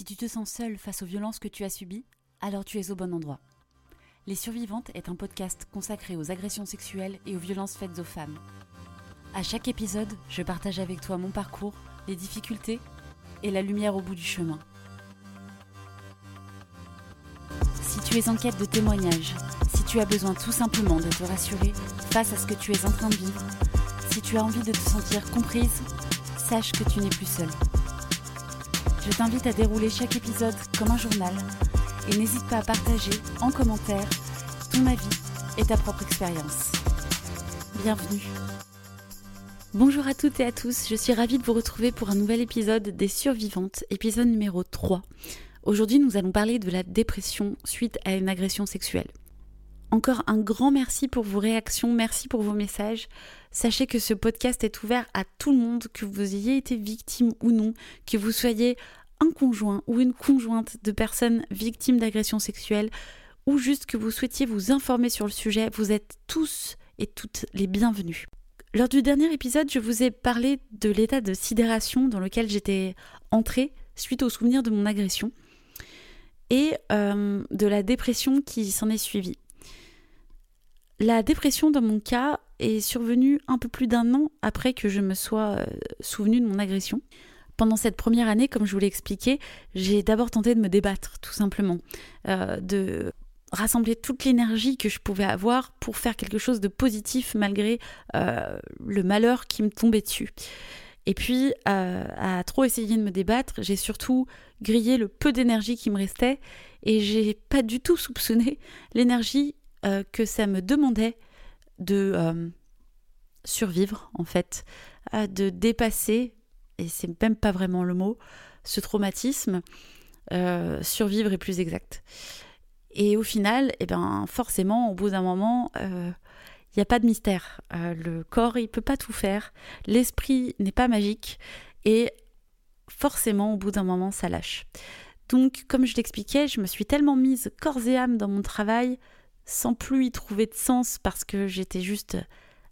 Si tu te sens seule face aux violences que tu as subies, alors tu es au bon endroit. Les Survivantes est un podcast consacré aux agressions sexuelles et aux violences faites aux femmes. À chaque épisode, je partage avec toi mon parcours, les difficultés et la lumière au bout du chemin. Si tu es en quête de témoignages, si tu as besoin tout simplement de te rassurer face à ce que tu es en train de vivre, si tu as envie de te sentir comprise, sache que tu n'es plus seule. Je t'invite à dérouler chaque épisode comme un journal et n'hésite pas à partager en commentaire ton avis et ta propre expérience. Bienvenue. Bonjour à toutes et à tous, je suis ravie de vous retrouver pour un nouvel épisode des Survivantes, épisode numéro 3. Aujourd'hui nous allons parler de la dépression suite à une agression sexuelle. Encore un grand merci pour vos réactions, merci pour vos messages. Sachez que ce podcast est ouvert à tout le monde, que vous ayez été victime ou non, que vous soyez un conjoint ou une conjointe de personnes victimes d'agressions sexuelles, ou juste que vous souhaitiez vous informer sur le sujet, vous êtes tous et toutes les bienvenus. Lors du dernier épisode, je vous ai parlé de l'état de sidération dans lequel j'étais entrée suite au souvenir de mon agression et euh, de la dépression qui s'en est suivie. La dépression, dans mon cas, est survenue un peu plus d'un an après que je me sois euh, souvenue de mon agression. Pendant cette première année, comme je vous l'ai expliqué, j'ai d'abord tenté de me débattre, tout simplement, euh, de rassembler toute l'énergie que je pouvais avoir pour faire quelque chose de positif malgré euh, le malheur qui me tombait dessus. Et puis, à trop essayer de me débattre, j'ai surtout grillé le peu d'énergie qui me restait et j'ai pas du tout soupçonné l'énergie euh, que ça me demandait de euh, survivre, en fait, de dépasser, et c'est même pas vraiment le mot, ce traumatisme. Euh, survivre est plus exact. Et au final, eh ben, forcément, au bout d'un moment, il n'y a pas de mystère. le corps, il peut pas tout faire. L'esprit n'est pas magique. Et forcément, au bout d'un moment, ça lâche. Donc, comme je l'expliquais, je me suis tellement mise corps et âme dans mon travail sans plus y trouver de sens parce que j'étais juste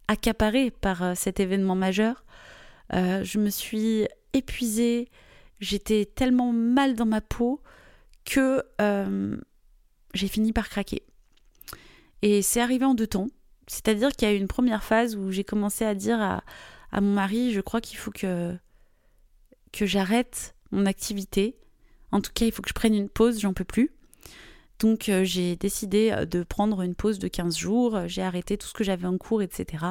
accaparée par euh, cet événement majeur. Euh, je me suis épuisée, j'étais tellement mal dans ma peau que euh, j'ai fini par craquer. Et c'est arrivé en deux temps. C'est-à-dire qu'il y a eu une première phase où j'ai commencé à dire à, à mon mari, je crois qu'il faut que, que j'arrête mon activité. En tout cas, il faut que je prenne une pause, j'en peux plus. Donc euh, j'ai décidé euh, de prendre une pause de 15 jours, j'ai arrêté tout ce que j'avais en cours, etc.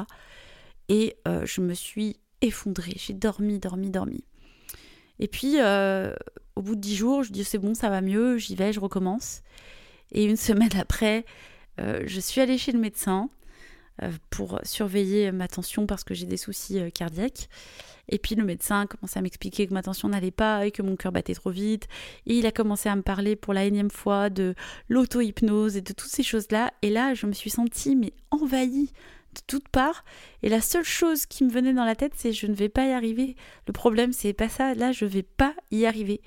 Et euh, je me suis effondrée, j'ai dormi, dormi, dormi. Et puis, au bout de 10 jours, je dis c'est bon, ça va mieux, j'y vais, je recommence. Et une semaine après, je suis allée chez le médecin pour surveiller ma tension parce que j'ai des soucis cardiaques. Et puis le médecin a commencé à m'expliquer que ma tension n'allait pas et que mon cœur battait trop vite. Et il a commencé à me parler pour la énième fois de l'auto-hypnose et de toutes ces choses-là. Et là, je me suis sentie mais envahie de toutes parts. Et la seule chose qui me venait dans la tête, c'est je ne vais pas y arriver. Le problème, c'est pas ça. Là, je vais pas y arriver.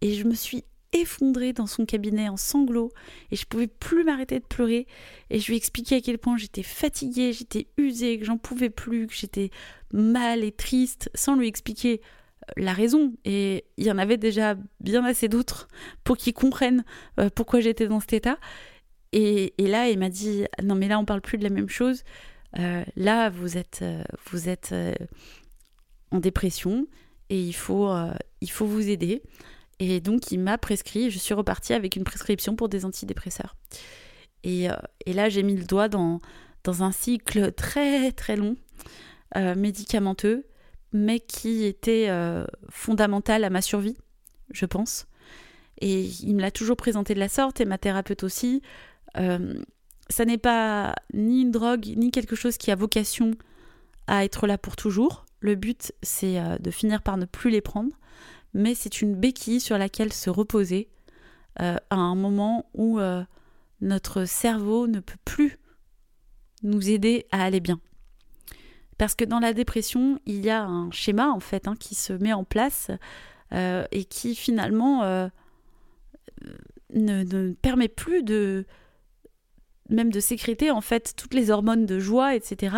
Et je me suis effondrée dans son cabinet en sanglots et je pouvais plus m'arrêter de pleurer. Et je lui expliquais à quel point j'étais fatiguée, j'étais usée, que j'en pouvais plus, que j'étais mal et triste sans lui expliquer euh, la raison. Et il y en avait déjà bien assez d'autres pour qu'ils comprennent euh, pourquoi j'étais dans cet état. Et, là il m'a dit non mais là on parle plus de la même chose. Euh, là vous êtes vous êtes en dépression et il faut il faut vous aider et donc, il m'a prescrit, je suis repartie avec une prescription pour des antidépresseurs. Et, euh, là, j'ai mis le doigt dans, dans un cycle très très long, euh, médicamenteux, mais qui était euh, fondamental à ma survie, je pense. Et il me l'a toujours présenté de la sorte, et ma thérapeute aussi. ça n'est pas ni une drogue, ni quelque chose qui a vocation à être là pour toujours. Le but, c'est de finir par ne plus les prendre mais c'est une béquille sur laquelle se reposer euh, à un moment où euh, notre cerveau ne peut plus nous aider à aller bien. Parce que dans la dépression, il y a un schéma en fait hein, qui se met en place euh, et qui finalement ne, ne, permet plus de même de sécréter en fait toutes les hormones de joie, etc.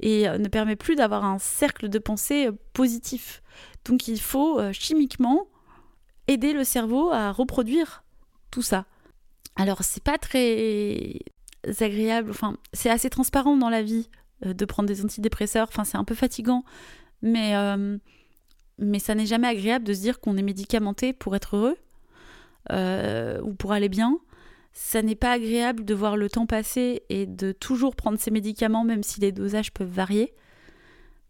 et ne permet plus d'avoir un cercle de pensée positif. Donc il faut euh, chimiquement aider le cerveau à reproduire tout ça. Alors c'est pas très agréable, enfin c'est assez transparent dans la vie euh, de prendre des antidépresseurs, enfin c'est un peu fatigant, mais, euh, mais ça n'est jamais agréable de se dire qu'on est médicamenté pour être heureux euh, ou pour aller bien. Ça n'est pas agréable de voir le temps passer et de toujours prendre ces médicaments même si les dosages peuvent varier.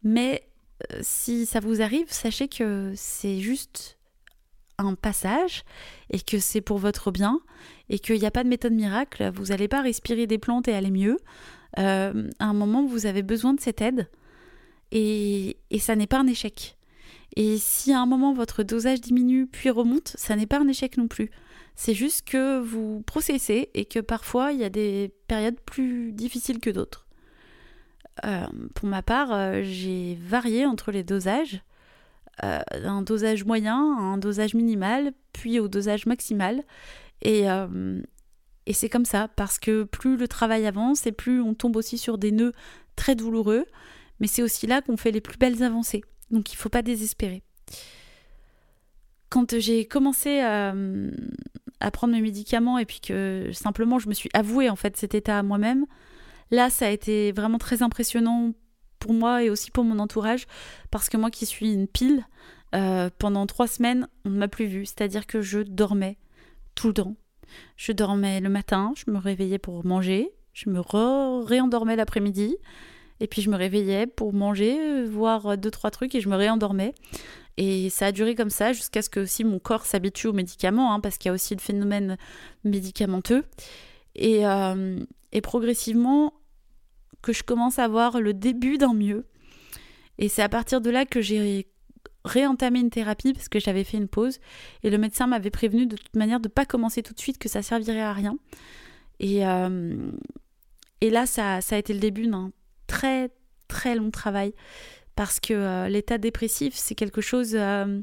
Mais si ça vous arrive, sachez que c'est juste un passage et que c'est pour votre bien et qu'il n'y a pas de méthode miracle. Vous n'allez pas respirer des plantes et aller mieux. Euh, à un moment, vous avez besoin de cette aide et, et ça n'est pas un échec. Et si à un moment votre dosage diminue puis remonte, ça n'est pas un échec non plus. C'est juste que vous processez et que parfois il y a des périodes plus difficiles que d'autres. Euh, pour ma part, euh, j'ai varié entre les dosages. Euh, un dosage moyen, un dosage minimal, puis au dosage maximal. Et, et c'est comme ça, parce que plus le travail avance et plus on tombe aussi sur des nœuds très douloureux, mais c'est aussi là qu'on fait les plus belles avancées. Donc il ne faut pas désespérer. Quand j'ai commencé à, à, prendre mes médicaments et puis que simplement je me suis avouée en fait cet état à moi-même, Là, ça a été vraiment très impressionnant pour moi et aussi pour mon entourage, parce que moi qui suis une pile, euh, pendant trois semaines, on ne m'a plus vue. C'est-à-dire que je dormais tout le temps. Je dormais le matin, je me réveillais pour manger, je me réendormais l'après-midi, et puis je me réveillais pour manger, voir deux, trois trucs, et je me réendormais. Et ça a duré comme ça jusqu'à ce que aussi mon corps s'habitue aux médicaments, hein, parce qu'il y a aussi le phénomène médicamenteux. Et, euh, et progressivement que je commence à voir le début d'un mieux. Et c'est à partir de là que j'ai réentamé une thérapie parce que j'avais fait une pause et le médecin m'avait prévenu de toute manière de ne pas commencer tout de suite, que ça servirait à rien. Et, euh, là, ça, a été le début très très long travail parce que euh, l'état dépressif, c'est quelque chose euh,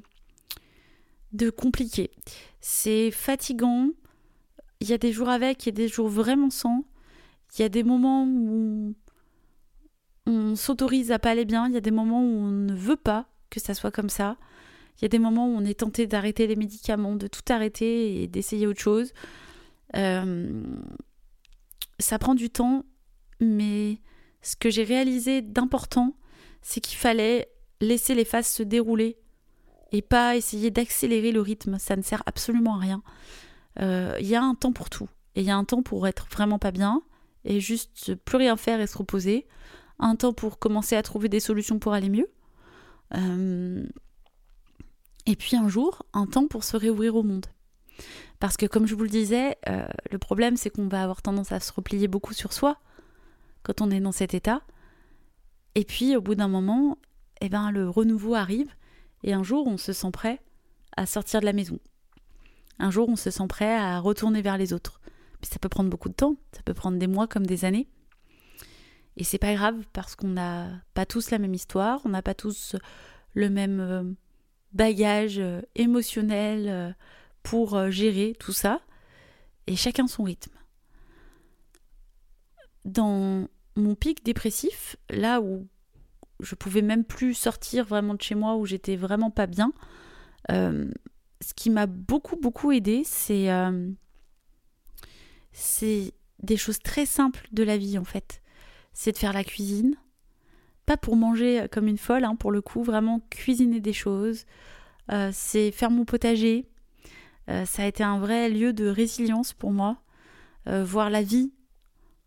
de compliqué. C'est fatigant. Il y a des jours avec et des jours vraiment sans. Il y a des moments où on s'autorise à pas aller bien, il y a des moments où on ne veut pas que ça soit comme ça. Il y a des moments où on est tenté d'arrêter les médicaments, de tout arrêter et d'essayer autre chose. Euh, ça prend du temps, mais ce que j'ai réalisé d'important, c'est qu'il fallait laisser les phases se dérouler et pas essayer d'accélérer le rythme. Ça ne sert absolument à rien. Euh, il y a un temps pour tout. Et il y a un temps pour être vraiment pas bien et juste plus rien faire et se reposer. Un temps pour commencer à trouver des solutions pour aller mieux. Euh, et puis un jour, un temps pour se réouvrir au monde. Parce que comme je vous le disais, euh, le problème c'est qu'on va avoir tendance à se replier beaucoup sur soi quand on est dans cet état. Et puis au bout d'un moment, eh ben, le renouveau arrive et un jour on se sent prêt à sortir de la maison. Un jour on se sent prêt à retourner vers les autres ça peut prendre beaucoup de temps, ça peut prendre des mois comme des années. Et c'est pas grave parce qu'on n'a pas tous la même histoire, on n'a pas tous le même euh, bagage euh, émotionnel euh, pour gérer tout ça, et chacun son rythme. Dans mon pic dépressif, là où je pouvais même plus sortir vraiment de chez moi, où j'étais vraiment pas bien, ce qui m'a beaucoup beaucoup aidé, c'est c'est des choses très simples de la vie en fait. C'est de faire la cuisine, pas pour manger comme une folle, hein, pour le coup, vraiment cuisiner des choses. Euh, c'est faire mon potager. Euh, ça a été un vrai lieu de résilience pour moi. Euh, voir la vie,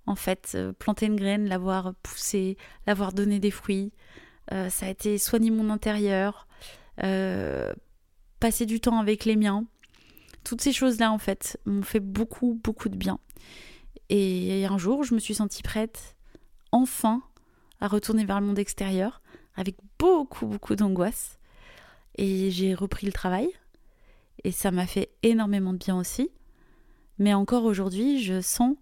en fait, planter une graine, l'avoir poussée, l'avoir donné des fruits. ça a été soigner mon intérieur, passer du temps avec les miens. Toutes ces choses-là, en fait, m'ont fait beaucoup, beaucoup de bien. Et un jour, je me suis sentie prête, enfin, à retourner vers le monde extérieur, avec beaucoup, beaucoup d'angoisse. Et j'ai repris le travail. Et ça m'a fait énormément de bien aussi. Mais encore aujourd'hui, je sens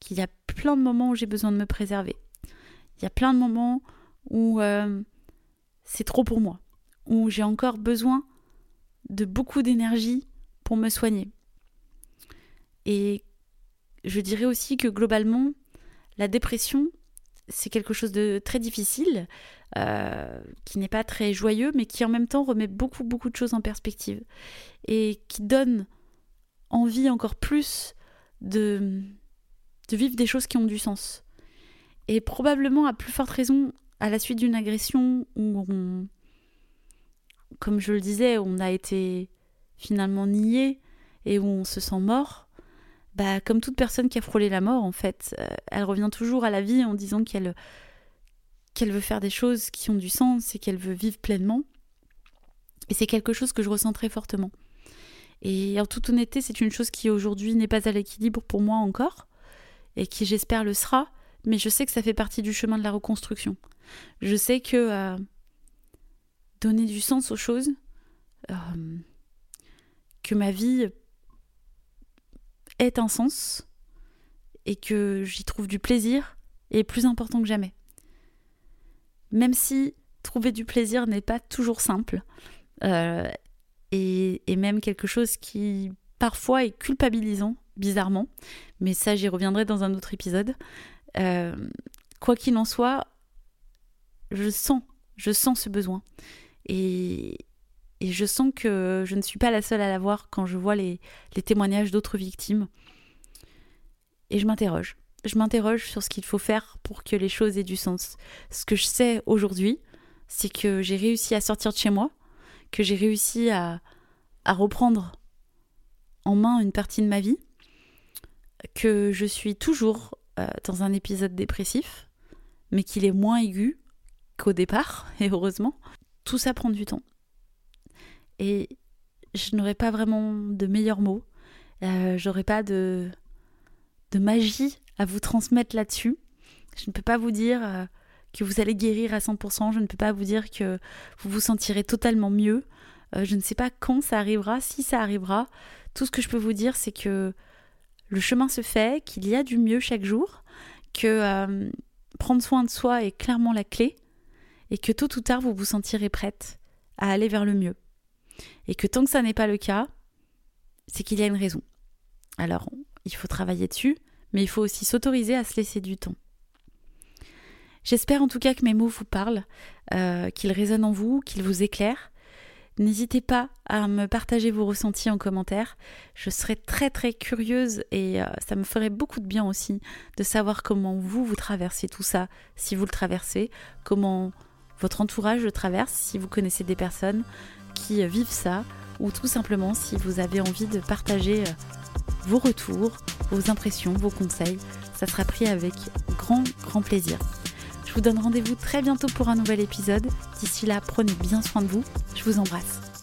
qu'il y a plein de moments où j'ai besoin de me préserver. Il y a plein de moments où euh, c'est trop pour moi, où j'ai encore besoin de beaucoup d'énergie pour me soigner. Et je dirais aussi que globalement, la dépression, c'est quelque chose de très difficile. euh, qui n'est pas très joyeux, mais qui en même temps remet beaucoup, beaucoup de choses en perspective et qui donne envie encore plus de, de vivre des choses qui ont du sens. Et probablement à plus forte raison à la suite d'une agression où on, comme je le disais, on a été finalement nié et où on se sent mort, bah, comme toute personne qui a frôlé la mort, en fait, euh, elle revient toujours à la vie en disant qu'elle qu'elle veut faire des choses qui ont du sens et qu'elle veut vivre pleinement. Et c'est quelque chose que je ressens très fortement. Et en toute honnêteté, c'est une chose qui aujourd'hui n'est pas à l'équilibre pour moi encore, et qui j'espère le sera, mais je sais que ça fait partie du chemin de la reconstruction. Je sais que euh, donner du sens aux choses, euh, que ma vie ait un sens et que j'y trouve du plaisir est plus important que jamais. Même si trouver du plaisir n'est pas toujours simple, euh, et, même quelque chose qui parfois est culpabilisant, bizarrement, mais ça j'y reviendrai dans un autre épisode. Euh, quoi qu'il en soit, je sens, je sens ce besoin. Et, et je sens que je ne suis pas la seule à l'avoir quand je vois les, témoignages d'autres victimes. Et je m'interroge. Je m'interroge sur ce qu'il faut faire pour que les choses aient du sens. Ce que je sais aujourd'hui, c'est que j'ai réussi à sortir de chez moi, que j'ai réussi à, reprendre en main une partie de ma vie, que je suis toujours euh, dans un épisode dépressif, mais qu'il est moins aigu qu'au départ, et heureusement. Tout ça prend du temps et je n'aurais pas vraiment de meilleurs mots. Euh, J'aurais pas de, de magie à vous transmettre là-dessus. Je ne peux pas vous dire euh, que vous allez guérir à 100%, je ne peux pas vous dire que vous vous sentirez totalement mieux. Euh, je ne sais pas quand ça arrivera, si ça arrivera. Tout ce que je peux vous dire, c'est que le chemin se fait, qu'il y a du mieux chaque jour, que euh, prendre soin de soi est clairement la clé, et que tôt ou tard, vous vous sentirez prête à aller vers le mieux. Et que tant que ça n'est pas le cas, c'est qu'il y a une raison. Alors, il faut travailler dessus, mais il faut aussi s'autoriser à se laisser du temps. J'espère en tout cas que mes mots vous parlent, euh, qu'ils résonnent en vous, qu'ils vous éclairent. N'hésitez pas à me partager vos ressentis en commentaire. Je serais très très curieuse et euh, ça me ferait beaucoup de bien aussi de savoir comment vous vous traversez tout ça, si vous le traversez, comment votre entourage le traverse, si vous connaissez des personnes qui vivent ça, ou tout simplement si vous avez envie de partager euh, vos retours, vos impressions, vos conseils. Ça sera pris avec grand, grand plaisir. Je vous donne rendez-vous très bientôt pour un nouvel épisode. D'ici là, prenez bien soin de vous. Je vous embrasse.